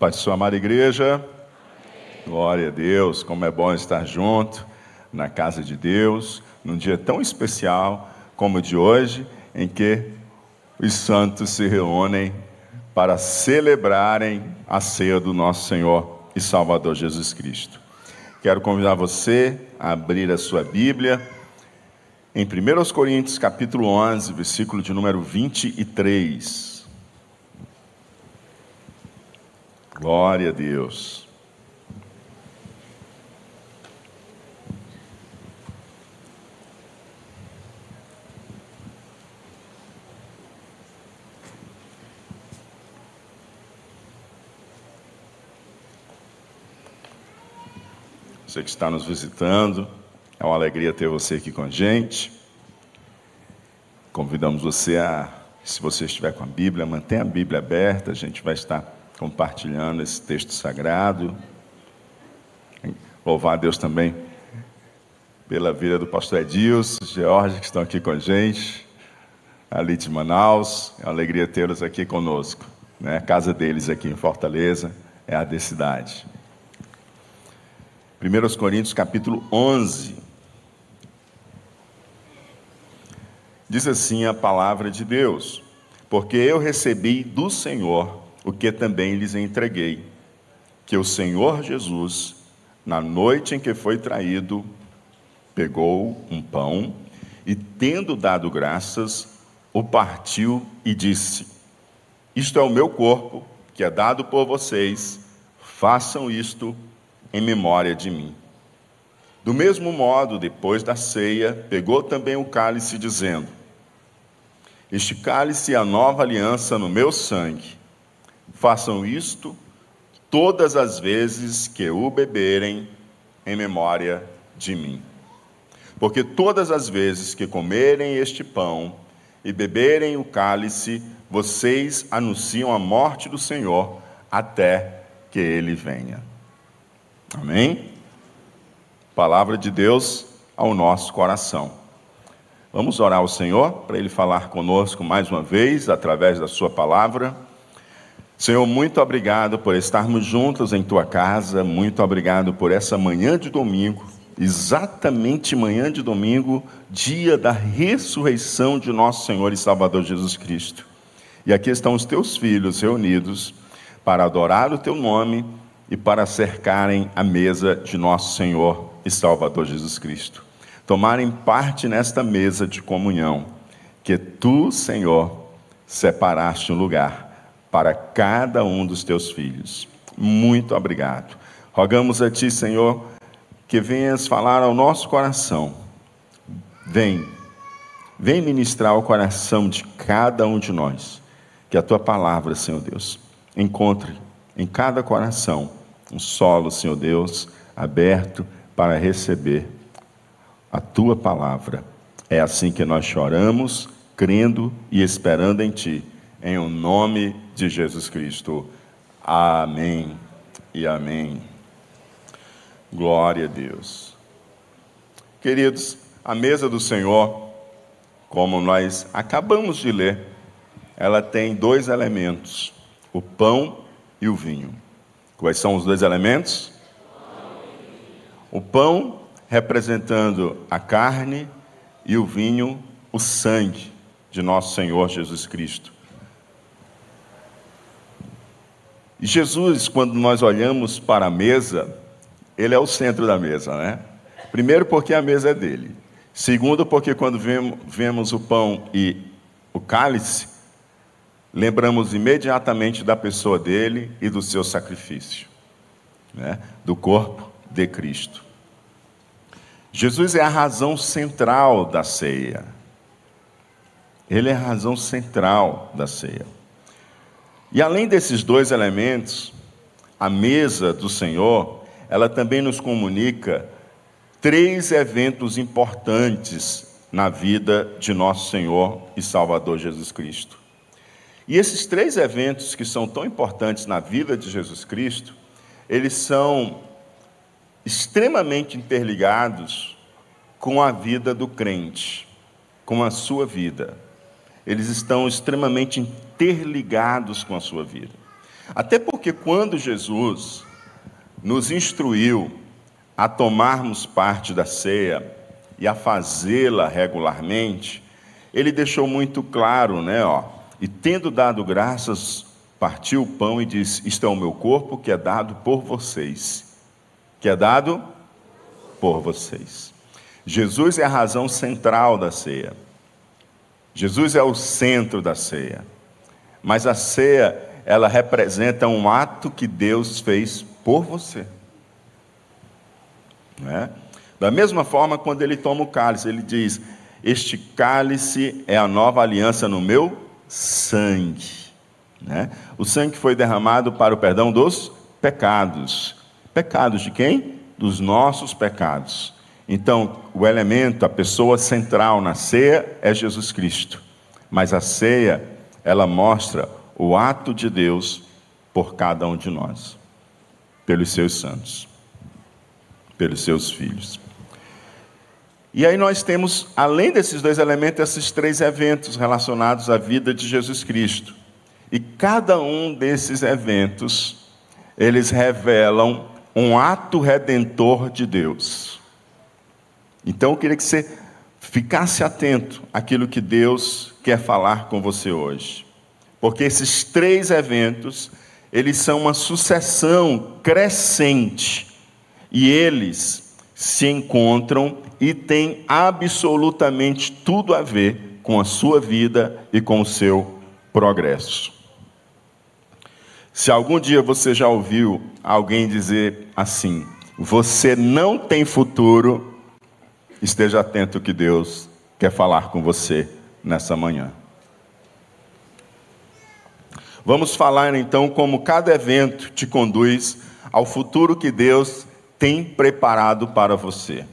Pai, sua amada igreja, glória a Deus, como é bom estar junto na casa de Deus, num dia tão especial como o de hoje, em que os santos se reúnem para celebrarem a ceia do nosso Senhor e Salvador Jesus Cristo. Quero convidar você a abrir a sua Bíblia em 1 Coríntios capítulo 11, versículo de número 23. Glória a Deus. Você que está nos visitando, é uma alegria ter você aqui com a gente. Convidamos você a, se você estiver com a Bíblia, mantenha a Bíblia aberta, a gente vai estar compartilhando esse texto sagrado. Louvar a Deus também pela vida do pastor Edilson, George, que estão aqui com a gente, ali de Manaus. É uma alegria tê-los aqui conosco. Né? A casa deles aqui em Fortaleza é a de cidade. 1 Coríntios capítulo 11. Diz assim a palavra de Deus: Porque eu recebi do Senhor o que também lhes entreguei, que o Senhor Jesus, na noite em que foi traído, pegou um pão e, tendo dado graças, o partiu e disse: Isto é o meu corpo, que é dado por vocês, façam isto em memória de mim. Do mesmo modo, depois da ceia, pegou também o cálice, dizendo: Este cálice é a nova aliança no meu sangue. Façam isto todas as vezes que o beberem em memória de mim. Porque todas as vezes que comerem este pão e beberem o cálice, vocês anunciam a morte do Senhor até que ele venha. Amém? Palavra de Deus ao nosso coração. Vamos orar ao Senhor para Ele falar conosco mais uma vez através da Sua palavra. Senhor, muito obrigado por estarmos juntos em tua casa, muito obrigado por essa manhã de domingo, exatamente manhã de domingo, dia da ressurreição de nosso Senhor e Salvador Jesus Cristo. E aqui estão os teus filhos reunidos para adorar o teu nome e para cercarem a mesa de nosso Senhor e Salvador Jesus Cristo. Tomarem parte nesta mesa de comunhão que tu, Senhor, separaste um lugar para cada um dos teus filhos. Muito obrigado. Rogamos a Ti, Senhor, que venhas falar ao nosso coração. Vem, vem ministrar o coração de cada um de nós. Que a Tua palavra, Senhor Deus, encontre em cada coração um solo, Senhor Deus, aberto para receber a Tua palavra. É assim que nós choramos, crendo e esperando em Ti em o nome de Jesus Cristo. Amém e amém. Glória a Deus. Queridos, a mesa do Senhor, como nós acabamos de ler, ela tem dois elementos: o pão e o vinho. Quais são os dois elementos? O pão representando a carne e o vinho, o sangue de nosso Senhor Jesus Cristo. E Jesus, quando nós olhamos para a mesa, ele é o centro da mesa, né? Primeiro, porque a mesa é dele. Segundo, porque quando vemos o pão e o cálice, lembramos imediatamente da pessoa dele e do seu sacrifício, né? do corpo de Cristo. Jesus é a razão central da ceia. Ele é a razão central da ceia. E além desses dois elementos, a mesa do Senhor, ela também nos comunica três eventos importantes na vida de nosso Senhor e Salvador Jesus Cristo. E esses três eventos que são tão importantes na vida de Jesus Cristo, eles são extremamente interligados com a vida do crente, com a sua vida. Eles estão extremamente interligados com a sua vida. Até porque quando Jesus nos instruiu a tomarmos parte da ceia e a fazê-la regularmente, ele deixou muito claro, né, ó, e tendo dado graças, partiu o pão e disse: Isto é o meu corpo que é dado por vocês. Que é dado por vocês. Jesus é a razão central da ceia. Jesus é o centro da ceia. Mas a ceia, ela representa um ato que Deus fez por você. Né? Da mesma forma, quando ele toma o cálice, ele diz: Este cálice é a nova aliança no meu sangue. Né? O sangue foi derramado para o perdão dos pecados. Pecados de quem? Dos nossos pecados. Então, o elemento, a pessoa central na ceia é Jesus Cristo. Mas a ceia, ela mostra o ato de Deus por cada um de nós, pelos seus santos, pelos seus filhos. E aí nós temos, além desses dois elementos, esses três eventos relacionados à vida de Jesus Cristo. E cada um desses eventos, eles revelam um ato redentor de Deus. Então eu queria que você ficasse atento àquilo que Deus quer falar com você hoje. Porque esses três eventos, eles são uma sucessão crescente e eles se encontram e têm absolutamente tudo a ver com a sua vida e com o seu progresso. Se algum dia você já ouviu alguém dizer assim: você não tem futuro esteja atento que Deus quer falar com você nessa manhã. Vamos falar então como cada evento te conduz ao futuro que Deus tem preparado para você.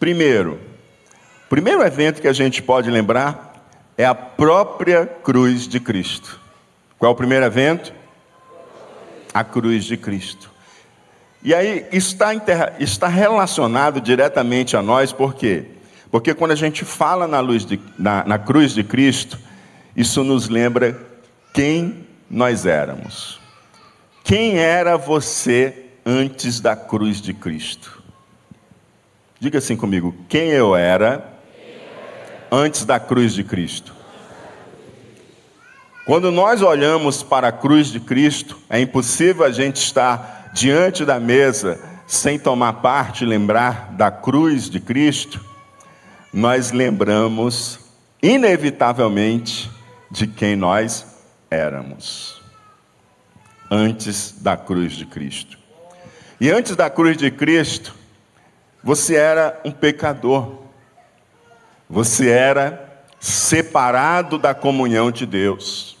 Primeiro, primeiro evento que a gente pode lembrar é a própria cruz de Cristo. Qual é o primeiro evento? A cruz de Cristo. E aí está, está relacionado diretamente a nós, por quê? Porque quando a gente fala na, luz de, na, na cruz de Cristo, isso nos lembra quem nós éramos. Quem era você antes da cruz de Cristo? Diga assim comigo: quem eu era antes da cruz de Cristo? Quando nós olhamos para a cruz de Cristo, é impossível a gente estar diante da mesa, sem tomar parte, lembrar da cruz de Cristo, nós lembramos, inevitavelmente, de quem nós éramos, antes da cruz de Cristo. E antes da cruz de Cristo, você era um pecador, você era separado da comunhão de Deus,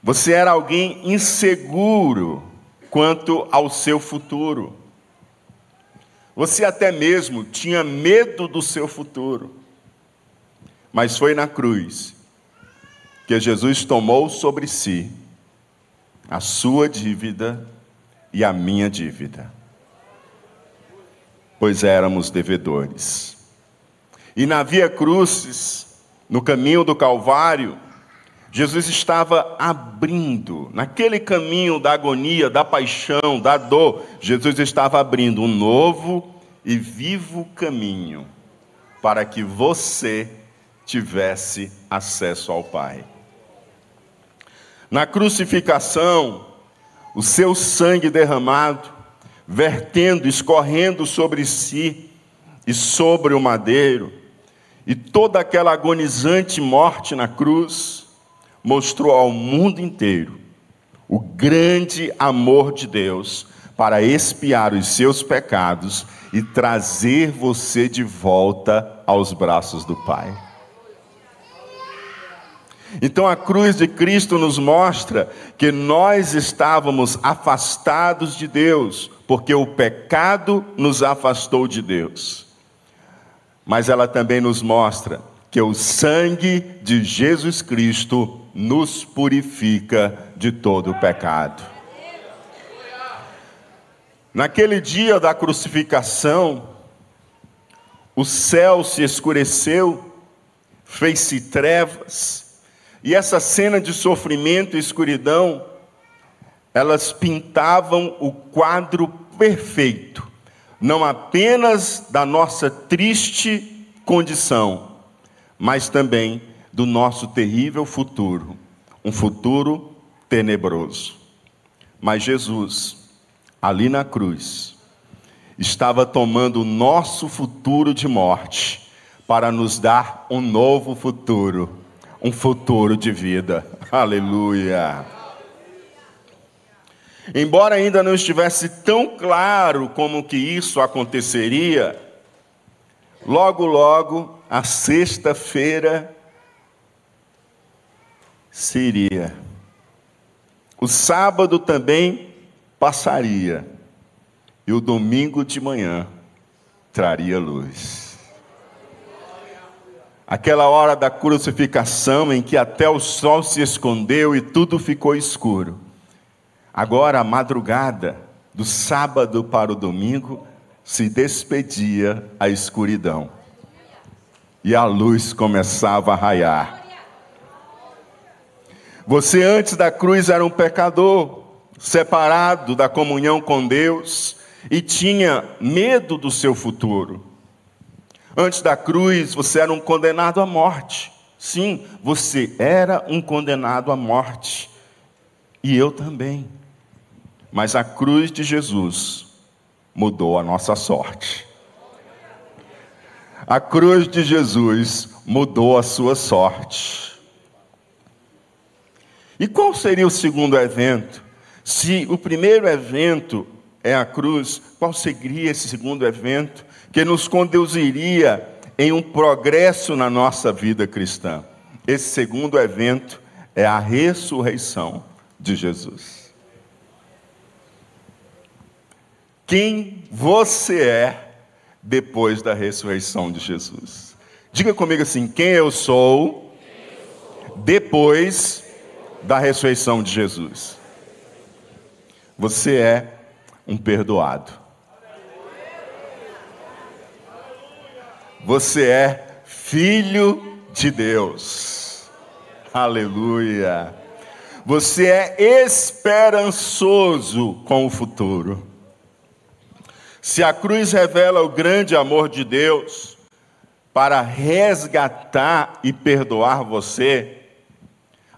você era alguém inseguro, quanto ao seu futuro. Você até mesmo tinha medo do seu futuro. Mas foi na cruz que Jesus tomou sobre si a sua dívida e a minha dívida. Pois éramos devedores. E na via crucis, no caminho do Calvário, Jesus estava abrindo, naquele caminho da agonia, da paixão, da dor, Jesus estava abrindo um novo e vivo caminho para que você tivesse acesso ao Pai. Na crucificação, o seu sangue derramado, vertendo, escorrendo sobre si e sobre o madeiro, e toda aquela agonizante morte na cruz, mostrou ao mundo inteiro o grande amor de Deus para expiar os seus pecados e trazer você de volta aos braços do Pai. Então a cruz de Cristo nos mostra que nós estávamos afastados de Deus, porque o pecado nos afastou de Deus. Mas ela também nos mostra que o sangue de Jesus Cristo nos purifica de todo o pecado. Naquele dia da crucificação, o céu se escureceu, fez-se trevas, e essa cena de sofrimento e escuridão elas pintavam o quadro perfeito, não apenas da nossa triste condição, mas também do nosso terrível futuro, um futuro tenebroso. Mas Jesus, ali na cruz, estava tomando o nosso futuro de morte para nos dar um novo futuro, um futuro de vida. Aleluia. Embora ainda não estivesse tão claro como que isso aconteceria, logo logo a sexta-feira seria. O sábado também passaria. E o domingo de manhã traria luz. Aquela hora da crucificação em que até o sol se escondeu e tudo ficou escuro. Agora a madrugada do sábado para o domingo se despedia a escuridão. E a luz começava a raiar. Você antes da cruz era um pecador, separado da comunhão com Deus e tinha medo do seu futuro. Antes da cruz, você era um condenado à morte. Sim, você era um condenado à morte. E eu também. Mas a cruz de Jesus mudou a nossa sorte. A cruz de Jesus mudou a sua sorte. E qual seria o segundo evento? Se o primeiro evento é a cruz, qual seria esse segundo evento que nos conduziria em um progresso na nossa vida cristã? Esse segundo evento é a ressurreição de Jesus. Quem você é depois da ressurreição de Jesus? Diga comigo assim: quem eu sou depois da ressurreição de Jesus. Você é um perdoado. Você é filho de Deus. Aleluia. Você é esperançoso com o futuro. Se a cruz revela o grande amor de Deus para resgatar e perdoar você,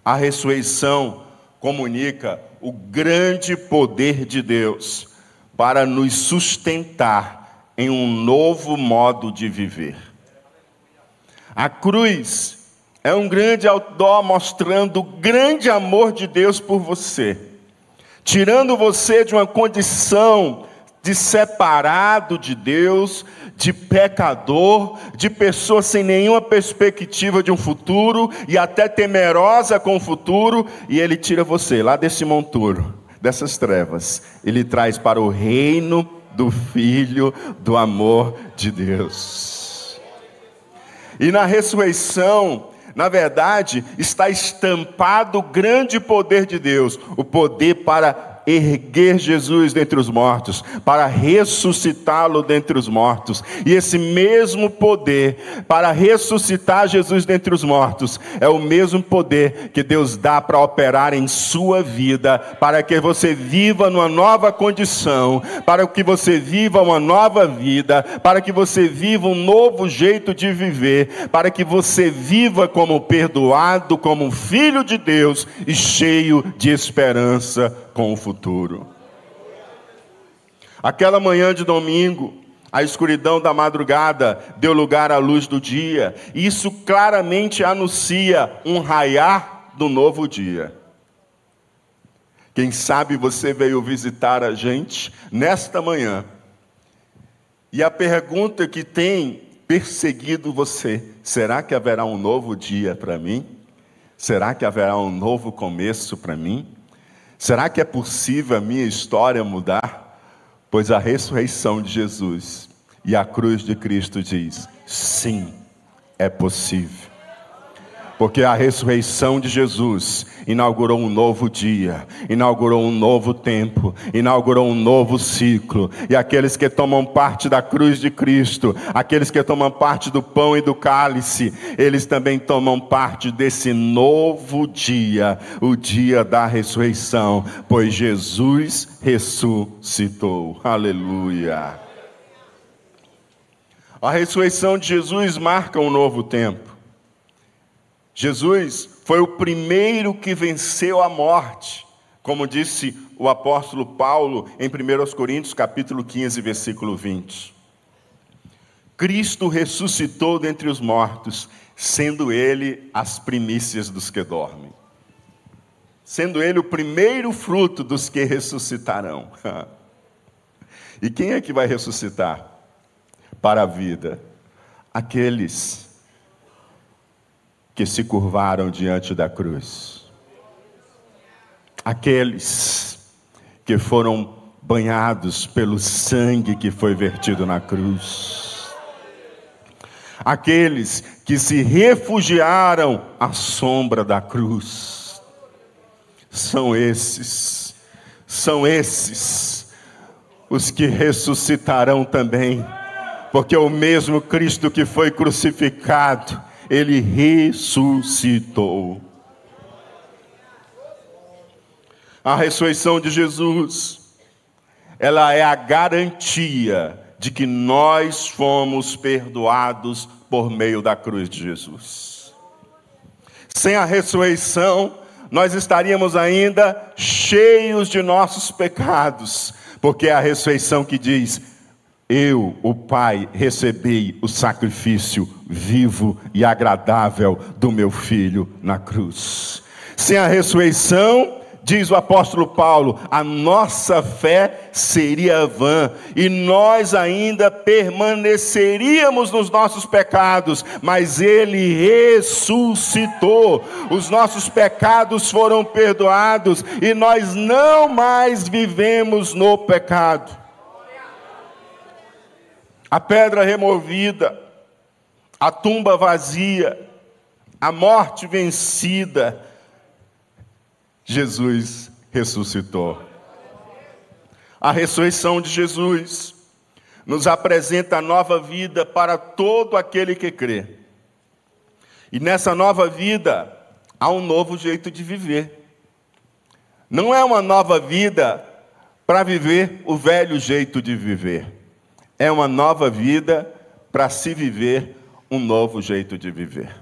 a ressurreição comunica o grande poder de Deus para nos sustentar em um novo modo de viver. A cruz é um grande outdoor mostrando o grande amor de Deus por você, tirando você de uma condição de separado de Deus, de pecador, de pessoa sem nenhuma perspectiva de um futuro e até temerosa com o futuro, e Ele tira você lá desse monturo, dessas trevas, Ele traz para o reino do Filho do amor de Deus. E na ressurreição, na verdade, está estampado o grande poder de Deus, o poder para erguer Jesus dentre os mortos, para ressuscitá-lo dentre os mortos. E esse mesmo poder para ressuscitar Jesus dentre os mortos é o mesmo poder que Deus dá para operar em sua vida, para que você viva numa nova condição, para que você viva uma nova vida, para que você viva um novo jeito de viver, para que você viva como perdoado, como filho de Deus e cheio de esperança com o futuro. Aquela manhã de domingo, a escuridão da madrugada deu lugar à luz do dia. Isso claramente anuncia um raiar do novo dia. Quem sabe você veio visitar a gente nesta manhã. E a pergunta que tem perseguido você: será que haverá um novo dia para mim? Será que haverá um novo começo para mim? Será que é possível a minha história mudar? Pois a ressurreição de Jesus e a cruz de Cristo diz: sim, é possível. Porque a ressurreição de Jesus inaugurou um novo dia, inaugurou um novo tempo, inaugurou um novo ciclo. E aqueles que tomam parte da cruz de Cristo, aqueles que tomam parte do pão e do cálice, eles também tomam parte desse novo dia, o dia da ressurreição, pois Jesus ressuscitou. Aleluia. A ressurreição de Jesus marca um novo tempo. Jesus foi o primeiro que venceu a morte, como disse o apóstolo Paulo em 1 Coríntios capítulo 15, versículo 20. Cristo ressuscitou dentre os mortos, sendo ele as primícias dos que dormem. Sendo ele o primeiro fruto dos que ressuscitarão. e quem é que vai ressuscitar para a vida? Aqueles que se curvaram diante da cruz. Aqueles que foram banhados pelo sangue que foi vertido na cruz. Aqueles que se refugiaram à sombra da cruz. São esses, são esses os que ressuscitarão também, porque o mesmo Cristo que foi crucificado ele ressuscitou. A ressurreição de Jesus, ela é a garantia de que nós fomos perdoados por meio da cruz de Jesus. Sem a ressurreição, nós estaríamos ainda cheios de nossos pecados, porque é a ressurreição que diz: eu, o Pai, recebi o sacrifício vivo e agradável do meu filho na cruz. Sem a ressurreição, diz o apóstolo Paulo, a nossa fé seria vã e nós ainda permaneceríamos nos nossos pecados, mas ele ressuscitou, os nossos pecados foram perdoados e nós não mais vivemos no pecado a pedra removida, a tumba vazia, a morte vencida, Jesus ressuscitou. A ressurreição de Jesus nos apresenta nova vida para todo aquele que crê. E nessa nova vida há um novo jeito de viver. Não é uma nova vida para viver o velho jeito de viver é uma nova vida para se viver um novo jeito de viver.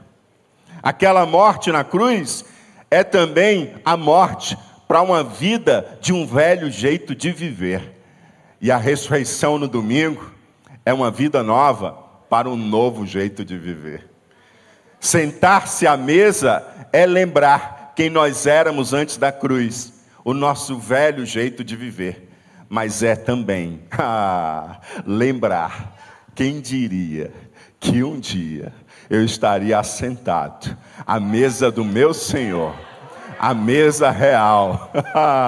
Aquela morte na cruz é também a morte para uma vida de um velho jeito de viver. E a ressurreição no domingo é uma vida nova para um novo jeito de viver. Sentar-se à mesa é lembrar quem nós éramos antes da cruz, o nosso velho jeito de viver mas é também. Ah, lembrar quem diria que um dia eu estaria assentado à mesa do meu Senhor a mesa real.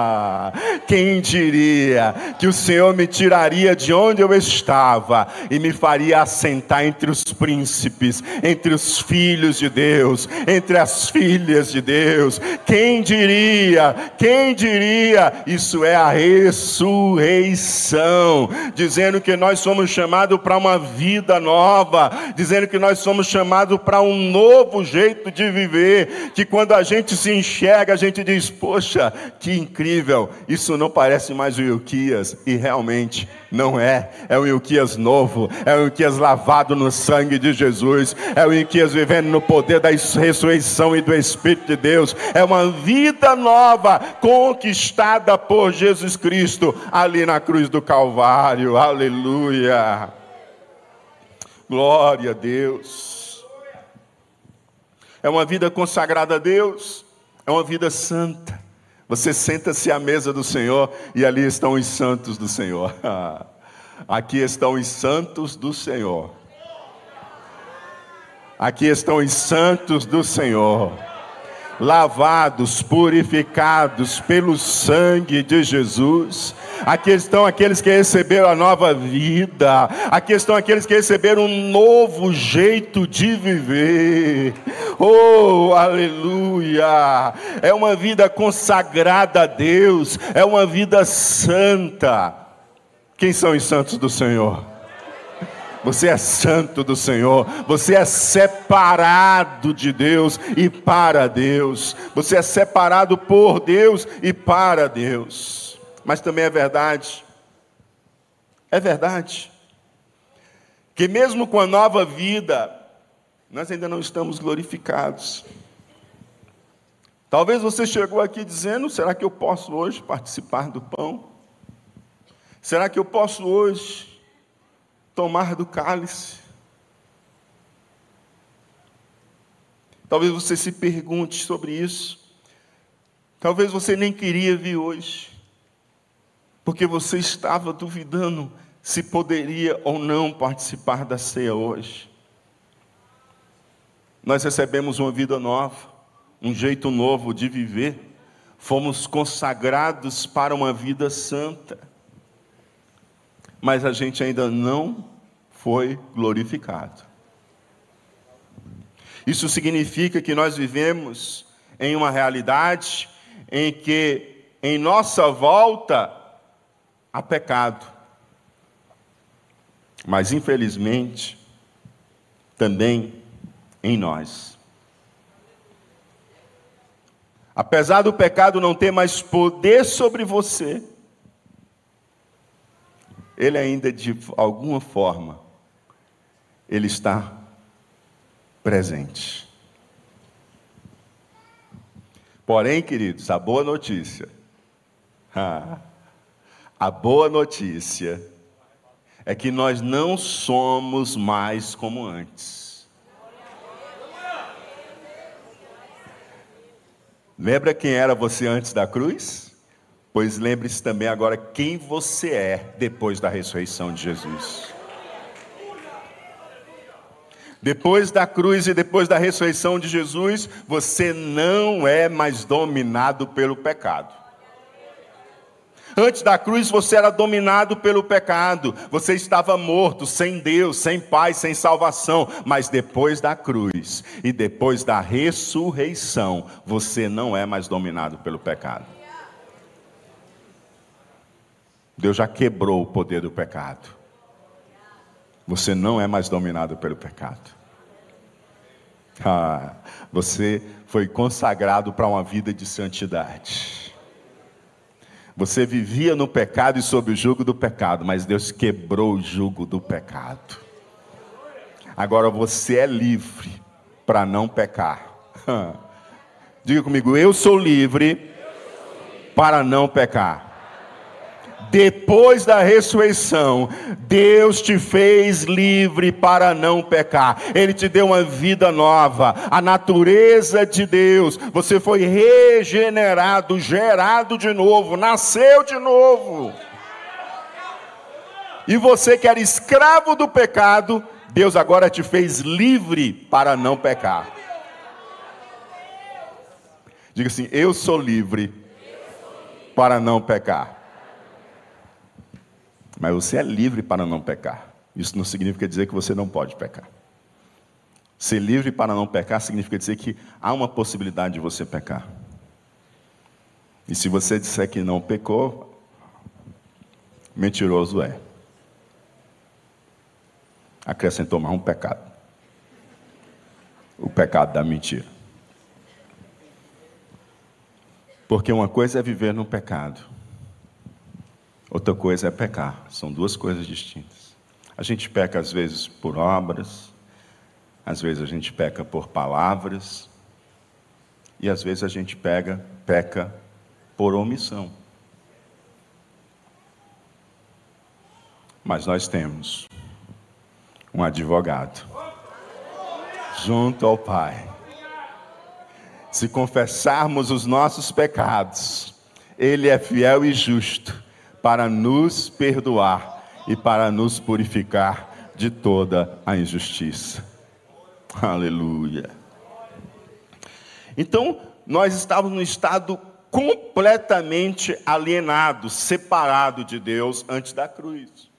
Quem diria que o Senhor me tiraria de onde eu estava e me faria assentar entre os príncipes, entre os filhos de Deus, entre as filhas de Deus? Quem diria? Quem diria? Isso é a ressurreição, dizendo que nós somos chamados para uma vida nova, dizendo que nós somos chamados para um novo jeito de viver, que quando a gente se enxerga a gente diz: Poxa, que incrível, isso não parece mais o Ilquias, e realmente não é. É o Ilquias novo, é o Ilquias lavado no sangue de Jesus, é o Ilquias vivendo no poder da ressurreição e do Espírito de Deus. É uma vida nova, conquistada por Jesus Cristo ali na cruz do Calvário. Aleluia. Glória a Deus. É uma vida consagrada a Deus é uma vida santa. Você senta-se à mesa do Senhor e ali estão os santos do Senhor. Aqui estão os santos do Senhor. Aqui estão os santos do Senhor. Lavados, purificados pelo sangue de Jesus. Aqui estão aqueles que receberam a nova vida. Aqui estão aqueles que receberam um novo jeito de viver. Oh, aleluia! É uma vida consagrada a Deus, é uma vida santa. Quem são os santos do Senhor? Você é santo do Senhor, você é separado de Deus e para Deus, você é separado por Deus e para Deus. Mas também é verdade, é verdade, que mesmo com a nova vida, nós ainda não estamos glorificados. Talvez você chegou aqui dizendo: será que eu posso hoje participar do pão? Será que eu posso hoje tomar do cálice. Talvez você se pergunte sobre isso. Talvez você nem queria vir hoje, porque você estava duvidando se poderia ou não participar da ceia hoje. Nós recebemos uma vida nova, um jeito novo de viver, fomos consagrados para uma vida santa mas a gente ainda não foi glorificado. Isso significa que nós vivemos em uma realidade em que em nossa volta há pecado. Mas infelizmente também em nós. Apesar do pecado não ter mais poder sobre você, ele ainda de alguma forma ele está presente. Porém, queridos, a boa notícia, a boa notícia é que nós não somos mais como antes. Lembra quem era você antes da cruz? Pois lembre-se também agora quem você é depois da ressurreição de Jesus. Depois da cruz e depois da ressurreição de Jesus, você não é mais dominado pelo pecado. Antes da cruz você era dominado pelo pecado, você estava morto, sem Deus, sem paz, sem salvação. Mas depois da cruz e depois da ressurreição, você não é mais dominado pelo pecado. Deus já quebrou o poder do pecado. Você não é mais dominado pelo pecado. Ah, você foi consagrado para uma vida de santidade. Você vivia no pecado e sob o jugo do pecado, mas Deus quebrou o jugo do pecado. Agora você é livre para não pecar. Diga comigo, eu sou livre para não pecar depois da ressurreição, Deus te fez livre para não pecar. Ele te deu uma vida nova, a natureza de Deus. Você foi regenerado, gerado de novo, nasceu de novo. E você que era escravo do pecado, Deus agora te fez livre para não pecar. Diga assim: Eu sou livre para não pecar. Mas você é livre para não pecar. Isso não significa dizer que você não pode pecar. Ser livre para não pecar significa dizer que há uma possibilidade de você pecar. E se você disser que não pecou, mentiroso é. Acrescentou mais um pecado. O pecado da mentira. Porque uma coisa é viver no pecado, Outra coisa é pecar. São duas coisas distintas. A gente peca às vezes por obras, às vezes a gente peca por palavras, e às vezes a gente pega, peca por omissão. Mas nós temos um advogado junto ao Pai. Se confessarmos os nossos pecados, Ele é fiel e justo para nos perdoar e para nos purificar de toda a injustiça. Aleluia. Então, nós estávamos no estado completamente alienado, separado de Deus antes da cruz.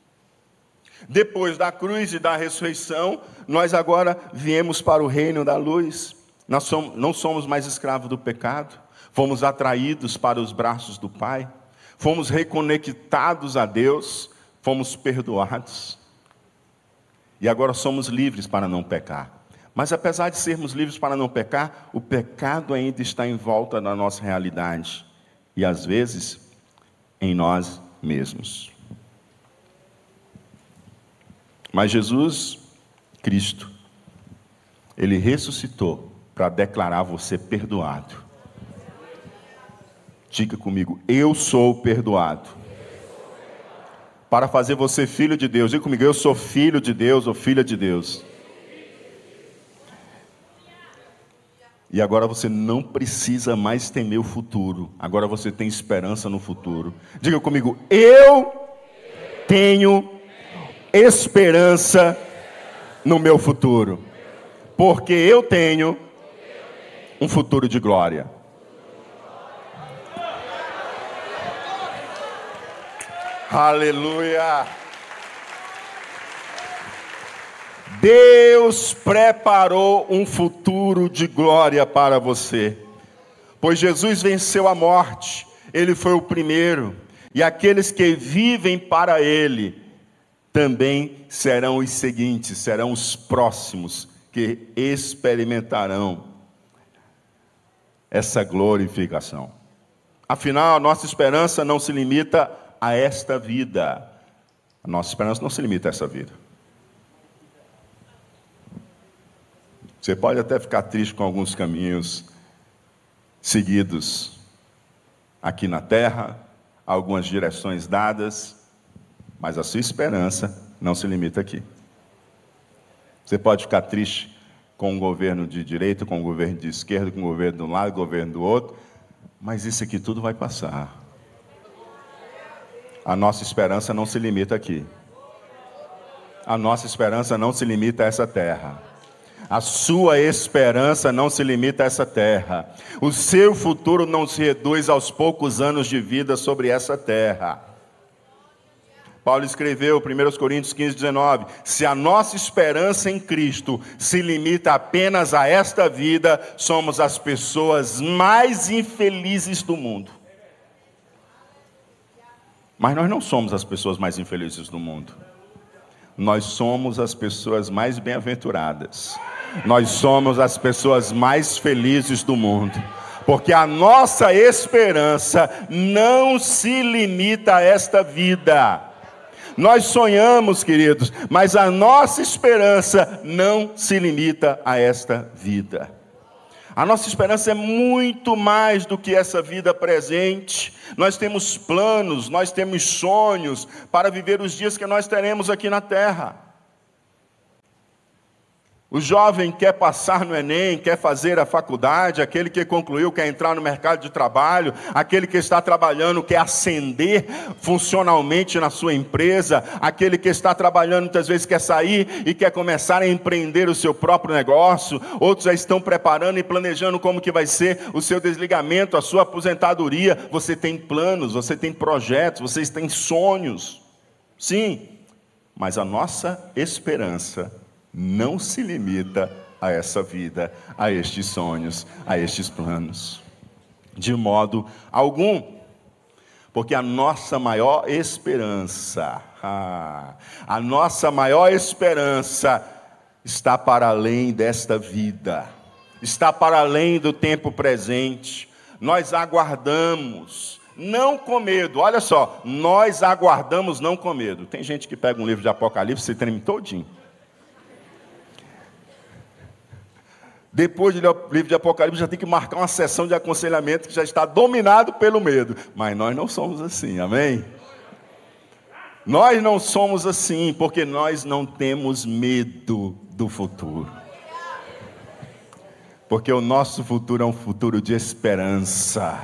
Depois da cruz e da ressurreição, nós agora viemos para o reino da luz. Nós não somos mais escravos do pecado, fomos atraídos para os braços do Pai, fomos reconectados a Deus, fomos perdoados. E agora somos livres para não pecar. Mas apesar de sermos livres para não pecar, o pecado ainda está em volta da nossa realidade e às vezes em nós mesmos. Mas Jesus, Cristo, ele ressuscitou para declarar você perdoado. Diga comigo, eu sou perdoado. Para fazer você filho de Deus, diga comigo, eu sou filho de Deus ou filha de Deus. E agora você não precisa mais temer o futuro. Agora você tem esperança no futuro. Diga comigo, eu tenho esperança no meu futuro. Porque eu tenho um futuro de glória. Aleluia. Deus preparou um futuro de glória para você, pois Jesus venceu a morte, ele foi o primeiro, e aqueles que vivem para ele também serão os seguintes, serão os próximos que experimentarão essa glorificação. Afinal, nossa esperança não se limita a esta vida. A nossa esperança não se limita a essa vida. Você pode até ficar triste com alguns caminhos seguidos aqui na terra, algumas direções dadas, mas a sua esperança não se limita aqui. Você pode ficar triste com o governo de direita, com o governo de esquerda, com o governo de um lado, com o governo do outro, mas isso aqui tudo vai passar. A nossa esperança não se limita aqui. A nossa esperança não se limita a essa terra. A sua esperança não se limita a essa terra. O seu futuro não se reduz aos poucos anos de vida sobre essa terra. Paulo escreveu, 1 Coríntios 15, 19: Se a nossa esperança em Cristo se limita apenas a esta vida, somos as pessoas mais infelizes do mundo. Mas nós não somos as pessoas mais infelizes do mundo. Nós somos as pessoas mais bem-aventuradas nós somos as pessoas mais felizes do mundo. Porque a nossa esperança não se limita a esta vida. Nós sonhamos, queridos, mas a nossa esperança não se limita a esta vida. A nossa esperança é muito mais do que essa vida presente. Nós temos planos, nós temos sonhos para viver os dias que nós teremos aqui na terra. O jovem quer passar no Enem, quer fazer a faculdade, aquele que concluiu quer entrar no mercado de trabalho, aquele que está trabalhando quer ascender funcionalmente na sua empresa, aquele que está trabalhando muitas vezes quer sair e quer começar a empreender o seu próprio negócio, outros já estão preparando e planejando como que vai ser o seu desligamento, a sua aposentadoria. Você tem planos, você tem projetos, vocês têm sonhos. Sim, mas a nossa esperança não se limita a essa vida, a estes sonhos, a estes planos, de modo algum, porque a nossa maior esperança, a nossa maior esperança está para além desta vida, está para além do tempo presente. Nós aguardamos, não com medo. Olha só, nós aguardamos não com medo. Tem gente que pega um livro de Apocalipse e treme todinho. Depois de ler o livro de Apocalipse, já tem que marcar uma sessão de aconselhamento que já está dominado pelo medo. Mas nós não somos assim, amém? Nós não somos assim, porque nós não temos medo do futuro. Porque o nosso futuro é um futuro de esperança.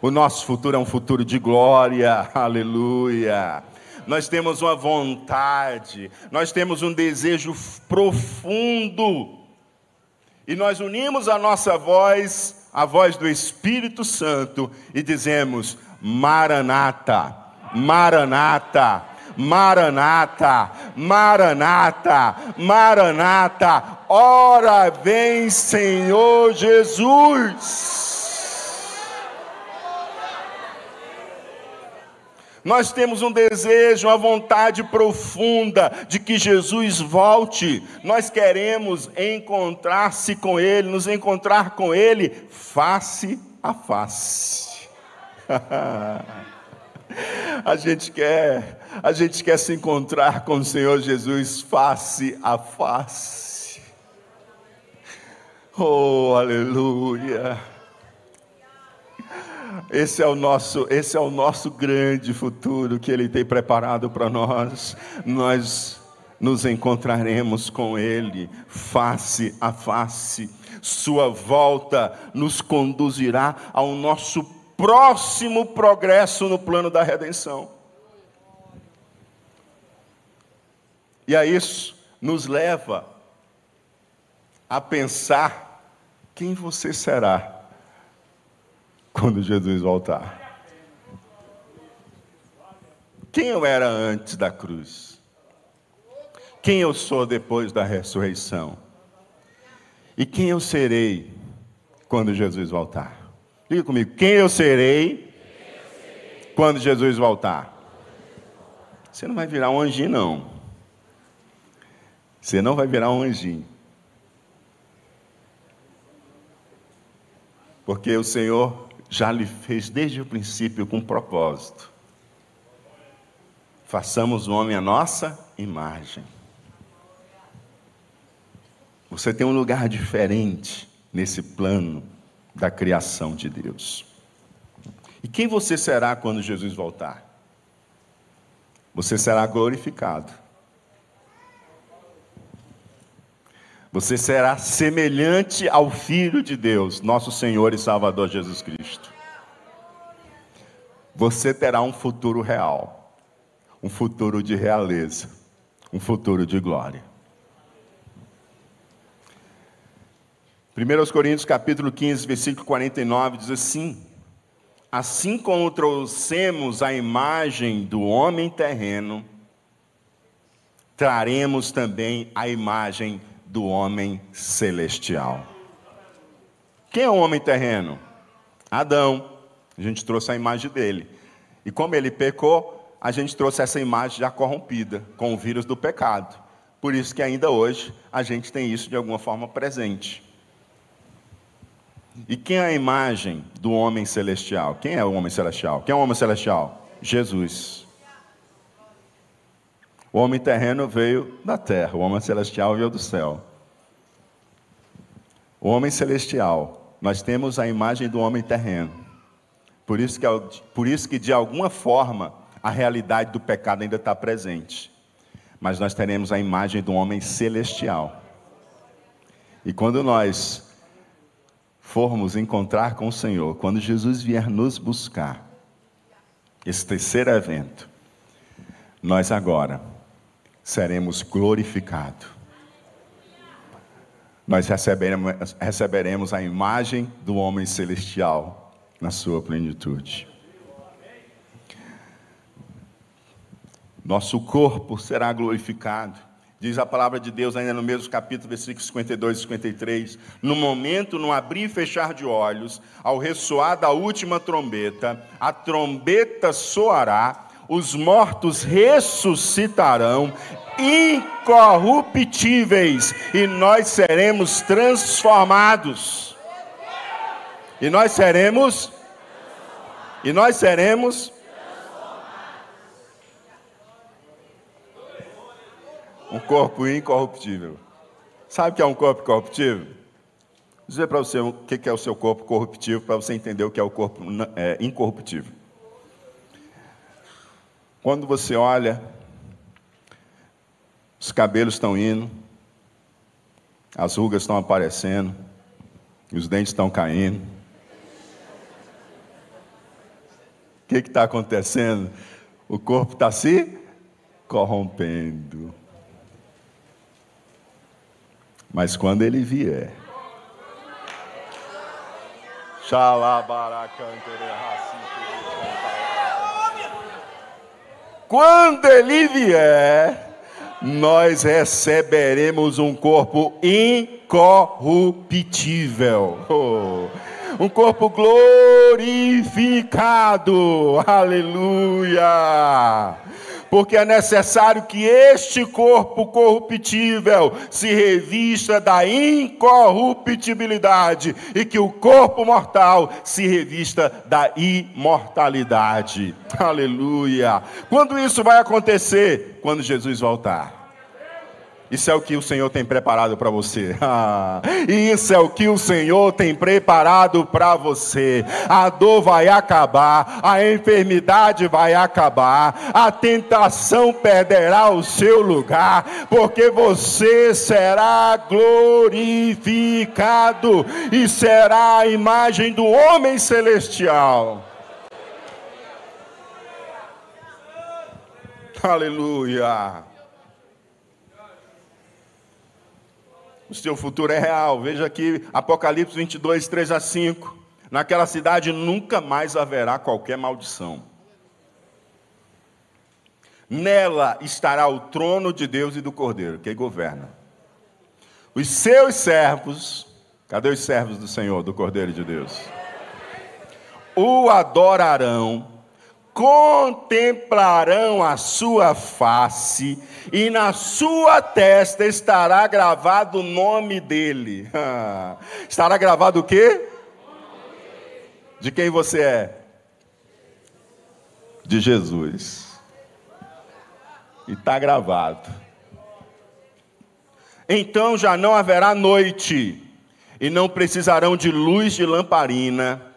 O nosso futuro é um futuro de glória, aleluia. Nós temos uma vontade, nós temos um desejo profundo e nós unimos a nossa voz a voz do Espírito Santo e dizemos: Maranata, Maranata, Maranata, Maranata, Maranata, ora vem Senhor Jesus. Nós temos um desejo, uma vontade profunda de que Jesus volte. Nós queremos encontrar-se com Ele, nos encontrar com Ele face a face. a gente quer, a gente quer se encontrar com o Senhor Jesus face a face. Oh, aleluia. Esse é o nosso, esse é o nosso grande futuro que ele tem preparado para nós. Nós nos encontraremos com ele face a face. Sua volta nos conduzirá ao nosso próximo progresso no plano da redenção. E a isso nos leva a pensar quem você será quando Jesus voltar. Quem eu era antes da cruz? Quem eu sou depois da ressurreição? E quem eu serei quando Jesus voltar? Diga comigo, quem eu serei quando Jesus voltar? Você não vai virar um anjinho, não. Você não vai virar um anjinho. Porque o Senhor já lhe fez desde o princípio com propósito. Façamos o homem a nossa imagem. Você tem um lugar diferente nesse plano da criação de Deus. E quem você será quando Jesus voltar? Você será glorificado. Você será semelhante ao Filho de Deus, nosso Senhor e Salvador Jesus Cristo. Você terá um futuro real, um futuro de realeza, um futuro de glória. 1 Coríntios capítulo 15, versículo 49 diz assim: Assim como trouxemos a imagem do homem terreno, traremos também a imagem do homem celestial. Quem é o homem terreno? Adão. A gente trouxe a imagem dele. E como ele pecou, a gente trouxe essa imagem já corrompida, com o vírus do pecado. Por isso que ainda hoje a gente tem isso de alguma forma presente. E quem é a imagem do homem celestial? Quem é o homem celestial? Quem é o homem celestial? Jesus. O homem terreno veio da terra, o homem celestial veio do céu. O homem celestial, nós temos a imagem do homem terreno. Por isso que, por isso que de alguma forma, a realidade do pecado ainda está presente. Mas nós teremos a imagem do homem celestial. E quando nós formos encontrar com o Senhor, quando Jesus vier nos buscar, esse terceiro evento, nós agora seremos glorificados. Nós receberemos, receberemos a imagem do homem celestial na sua plenitude. Nosso corpo será glorificado. Diz a palavra de Deus ainda no mesmo capítulo, versículos 52 e 53. No momento, no abrir e fechar de olhos, ao ressoar da última trombeta, a trombeta soará os mortos ressuscitarão incorruptíveis e nós seremos transformados. E nós seremos e nós seremos um corpo incorruptível. Sabe o que é um corpo incorruptível? Vou dizer para você o que é o seu corpo corruptível para você entender o que é o corpo é, incorruptível. Quando você olha, os cabelos estão indo, as rugas estão aparecendo, os dentes estão caindo. O que está acontecendo? O corpo está se corrompendo. Mas quando ele vier, Quando ele vier, nós receberemos um corpo incorruptível. Oh, um corpo glorificado. Aleluia porque é necessário que este corpo corruptível se revista da incorruptibilidade e que o corpo mortal se revista da imortalidade. Aleluia! Quando isso vai acontecer? Quando Jesus voltar. Isso é o que o Senhor tem preparado para você. Ah, isso é o que o Senhor tem preparado para você. A dor vai acabar, a enfermidade vai acabar, a tentação perderá o seu lugar, porque você será glorificado e será a imagem do homem celestial. Aleluia. O seu futuro é real. Veja aqui Apocalipse 22, 3 a 5. Naquela cidade nunca mais haverá qualquer maldição. Nela estará o trono de Deus e do Cordeiro, que governa. Os seus servos, cadê os servos do Senhor, do Cordeiro de Deus? O adorarão contemplarão a sua face, e na sua testa estará gravado o nome dele. estará gravado o quê? De quem você é? De Jesus. E está gravado. Então já não haverá noite, e não precisarão de luz de lamparina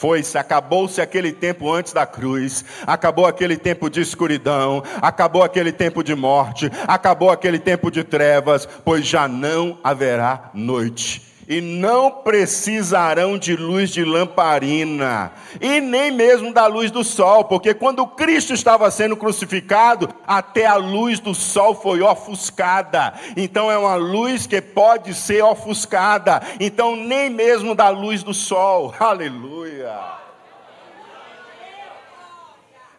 foi-se, acabou-se aquele tempo antes da cruz, acabou aquele tempo de escuridão, acabou aquele tempo de morte, acabou aquele tempo de trevas, pois já não haverá noite e não precisarão de luz de lamparina, e nem mesmo da luz do sol, porque quando Cristo estava sendo crucificado, até a luz do sol foi ofuscada. Então é uma luz que pode ser ofuscada. Então nem mesmo da luz do sol. Aleluia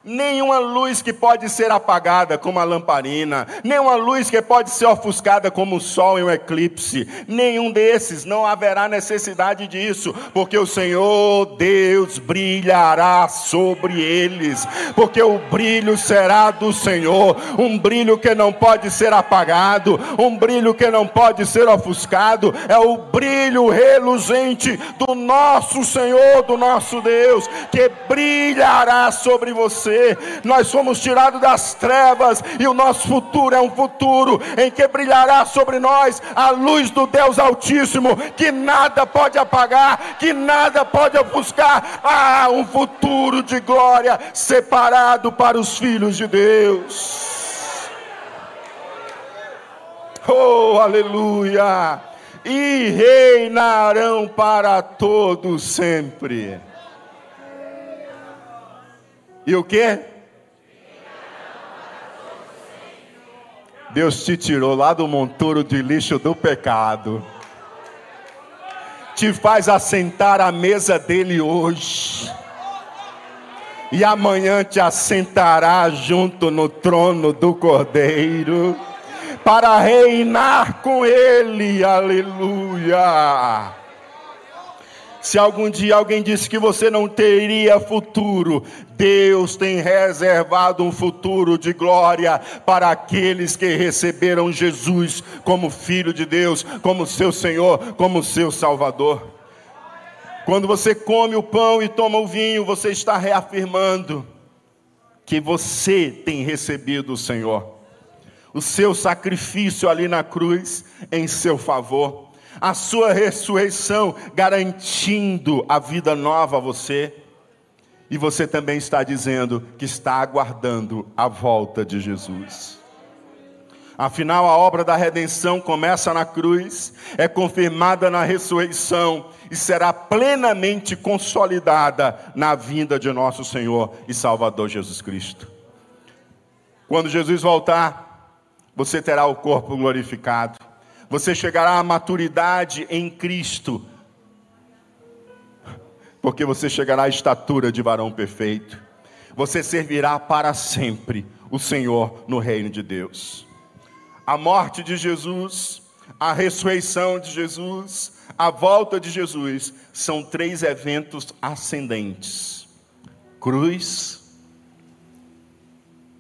nenhuma luz que pode ser apagada como a lamparina, nenhuma luz que pode ser ofuscada como o sol em um eclipse, nenhum desses, não haverá necessidade disso, porque o Senhor Deus brilhará sobre eles, porque o brilho será do Senhor, um brilho que não pode ser apagado, um brilho que não pode ser ofuscado, é o brilho reluzente do nosso Senhor, do nosso Deus, que brilhará sobre você Nós somos tirados das trevas e o nosso futuro é um futuro em que brilhará sobre nós a luz do Deus Altíssimo, que nada pode apagar, que nada pode ofuscar. Ah, um futuro de glória separado para os filhos de Deus. Oh, aleluia! E reinarão para todos sempre. E o que? Deus te tirou lá do monturo de lixo do pecado. Te faz assentar à mesa dele hoje. E amanhã te assentará junto no trono do Cordeiro. Para reinar com ele. Aleluia. Se algum dia alguém disse que você não teria futuro, Deus tem reservado um futuro de glória para aqueles que receberam Jesus como Filho de Deus, como seu Senhor, como seu Salvador. Quando você come o pão e toma o vinho, você está reafirmando que você tem recebido o Senhor, o seu sacrifício ali na cruz em seu favor a sua ressurreição, garantindo a vida nova a você. E você também está dizendo que está aguardando a volta de Jesus. Afinal, a obra da redenção começa na cruz, é confirmada na ressurreição e será plenamente consolidada na vinda de nosso Senhor e Salvador Jesus Cristo. Quando Jesus voltar, você terá o corpo glorificado você chegará à maturidade em Cristo. porque você chegará à estatura de varão perfeito. Você servirá para sempre o Senhor no reino de Deus. A morte de Jesus, a ressurreição de Jesus, a volta de Jesus são três eventos ascendentes: cruz,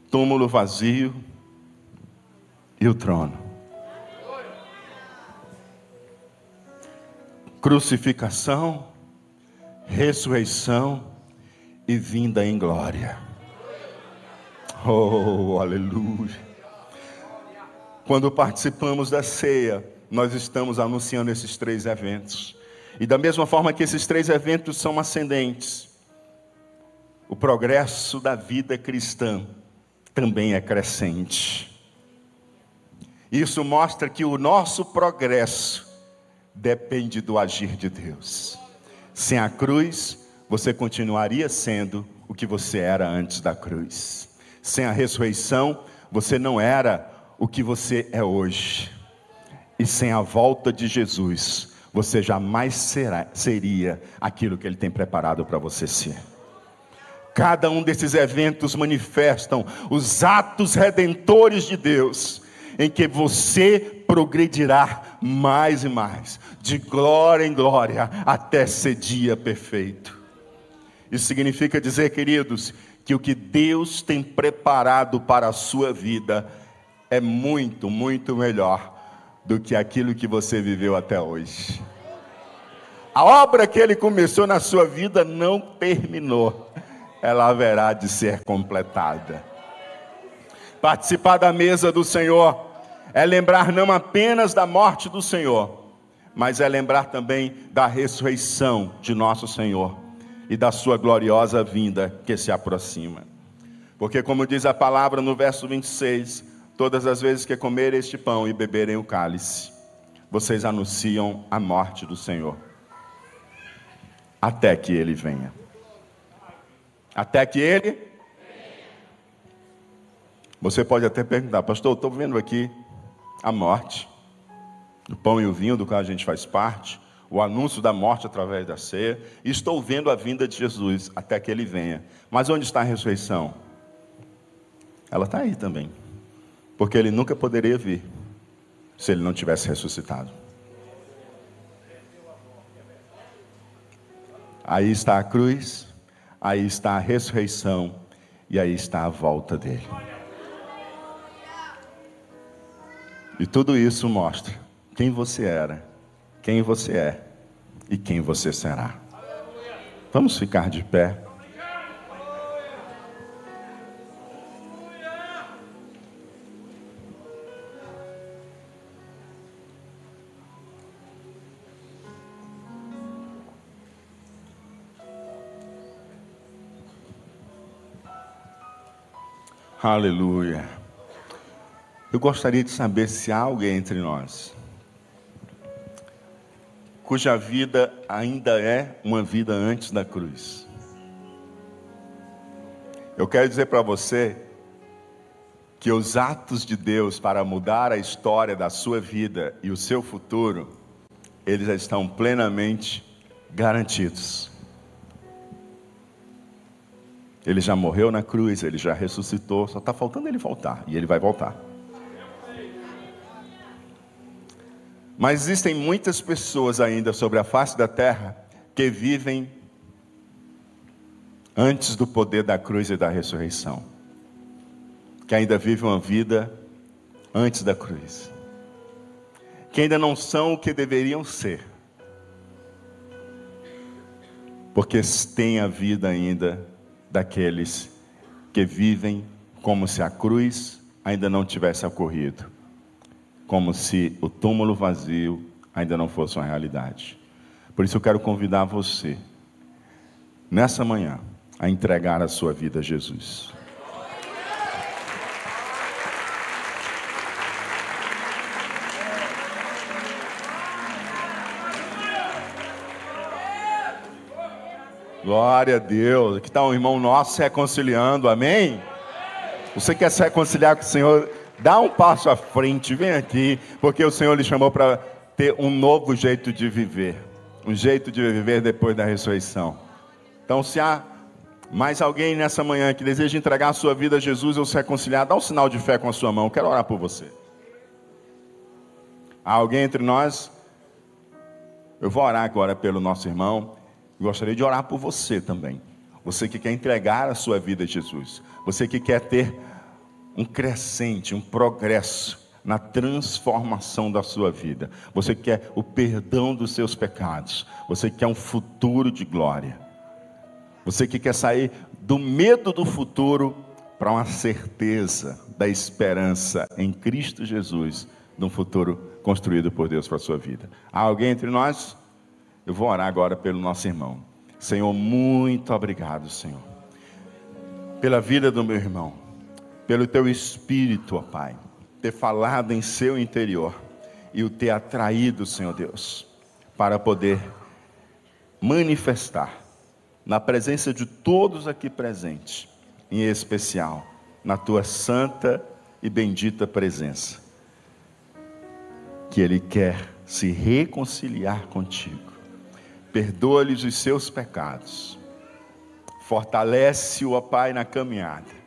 túmulo vazio e o trono. Crucificação, ressurreição e vinda em glória. Oh, aleluia. Quando participamos da ceia, nós estamos anunciando esses três eventos. E da mesma forma que esses três eventos são ascendentes, o progresso da vida cristã também é crescente. Isso mostra que o nosso progresso depende do agir de Deus. Sem a cruz, você continuaria sendo o que você era antes da cruz. Sem a ressurreição, você não era o que você é hoje. E sem a volta de Jesus, você jamais será, seria aquilo que Ele tem preparado para você ser. Cada um desses eventos manifestam os atos redentores de Deus, em que você progredirá mais e mais, de glória em glória, até ser dia perfeito. Isso significa dizer, queridos, que o que Deus tem preparado para a sua vida é muito, muito melhor do que aquilo que você viveu até hoje. A obra que ele começou na sua vida não terminou, ela haverá de ser completada. Participar da mesa do Senhor é lembrar não apenas da morte do Senhor, mas é lembrar também da ressurreição de nosso Senhor e da sua gloriosa vinda que se aproxima. Porque, como diz a palavra no verso 26, todas as vezes que comerem este pão e beberem o cálice, vocês anunciam a morte do Senhor, até que ele venha. Até que ele. Você pode até perguntar, pastor, estou vendo aqui a morte, o pão e o vinho do qual a gente faz parte, o anúncio da morte através da ceia, estou vendo a vinda de Jesus até que ele venha. Mas onde está a ressurreição? Ela está aí também, porque ele nunca poderia vir se ele não tivesse ressuscitado. Aí está a cruz, aí está a ressurreição e aí está a volta dele. E tudo isso mostra quem você era quem você é e quem você será. Vamos ficar de pé. Aleluia. Eu gostaria de saber se há alguém entre nós cuja vida ainda é uma vida antes da cruz. Eu quero dizer para você que os atos de Deus para mudar a história da sua vida e o seu futuro, eles estão plenamente garantidos. Ele já morreu na cruz, ele já ressuscitou, só está faltando ele voltar, e ele vai voltar. Mas existem muitas pessoas ainda sobre a face da terra que vivem antes do poder da cruz e da ressurreição. Que ainda vivem uma vida antes da cruz. Que ainda não são o que deveriam ser. Porque têm a vida ainda daqueles que vivem como se a cruz ainda não tivesse ocorrido como se o túmulo vazio ainda não fosse uma realidade. Por isso eu quero convidar você, nessa manhã, a entregar a sua vida a Jesus. Glória a Deus. Aqui está um irmão nosso se reconciliando, amém? Você quer se reconciliar com o Senhor? Dá um passo à frente, vem aqui, porque o Senhor lhe chamou para ter um novo jeito de viver, um jeito de viver depois da ressurreição. Então, se há mais alguém nessa manhã que deseja entregar a sua vida a Jesus ou se reconciliar, dá um sinal de fé com a sua mão. Quero orar por você. Há alguém entre nós? Eu vou orar agora pelo nosso irmão. Gostaria de orar por você também. Você que quer entregar a sua vida a Jesus. Você que quer ter um crescente, um progresso na transformação da sua vida. Você quer o perdão dos seus pecados. Você quer um futuro de glória. Você que quer sair do medo do futuro para uma certeza da esperança em Cristo Jesus, de um futuro construído por Deus para a sua vida. Há alguém entre nós? Eu vou orar agora pelo nosso irmão. Senhor, muito obrigado, Senhor, pela vida do meu irmão, pelo teu espírito, ó Pai ter falado em seu interior e o ter atraído, Senhor Deus, para poder manifestar na presença de todos aqui presentes, em especial na tua santa e bendita presença, que Ele quer se reconciliar contigo, perdoa-lhes os seus pecados, fortalece-o, Pai, na caminhada,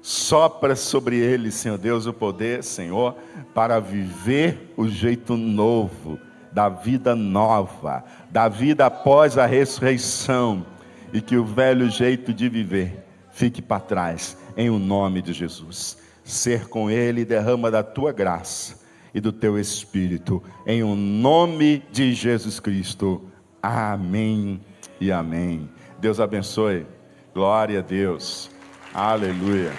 Sopra sobre ele, Senhor Deus, o poder, Senhor, para viver o jeito novo, da vida nova, da vida após a ressurreição, e que o velho jeito de viver fique para trás, em o nome de Jesus. Ser com ele, derrama da tua graça e do teu espírito, em o nome de Jesus Cristo. Amém e amém. Deus abençoe. Glória a Deus. Aleluia.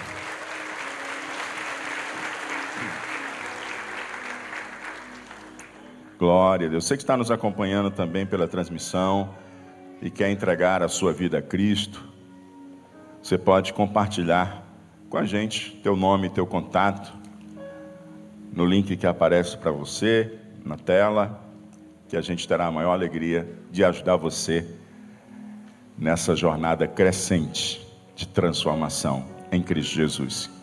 Glória a Deus. Você que está nos acompanhando também pela transmissão e quer entregar a sua vida a Cristo, você pode compartilhar com a gente teu nome, teu contato, no link que aparece para você na tela, que a gente terá a maior alegria de ajudar você nessa jornada crescente de transformação em Cristo Jesus.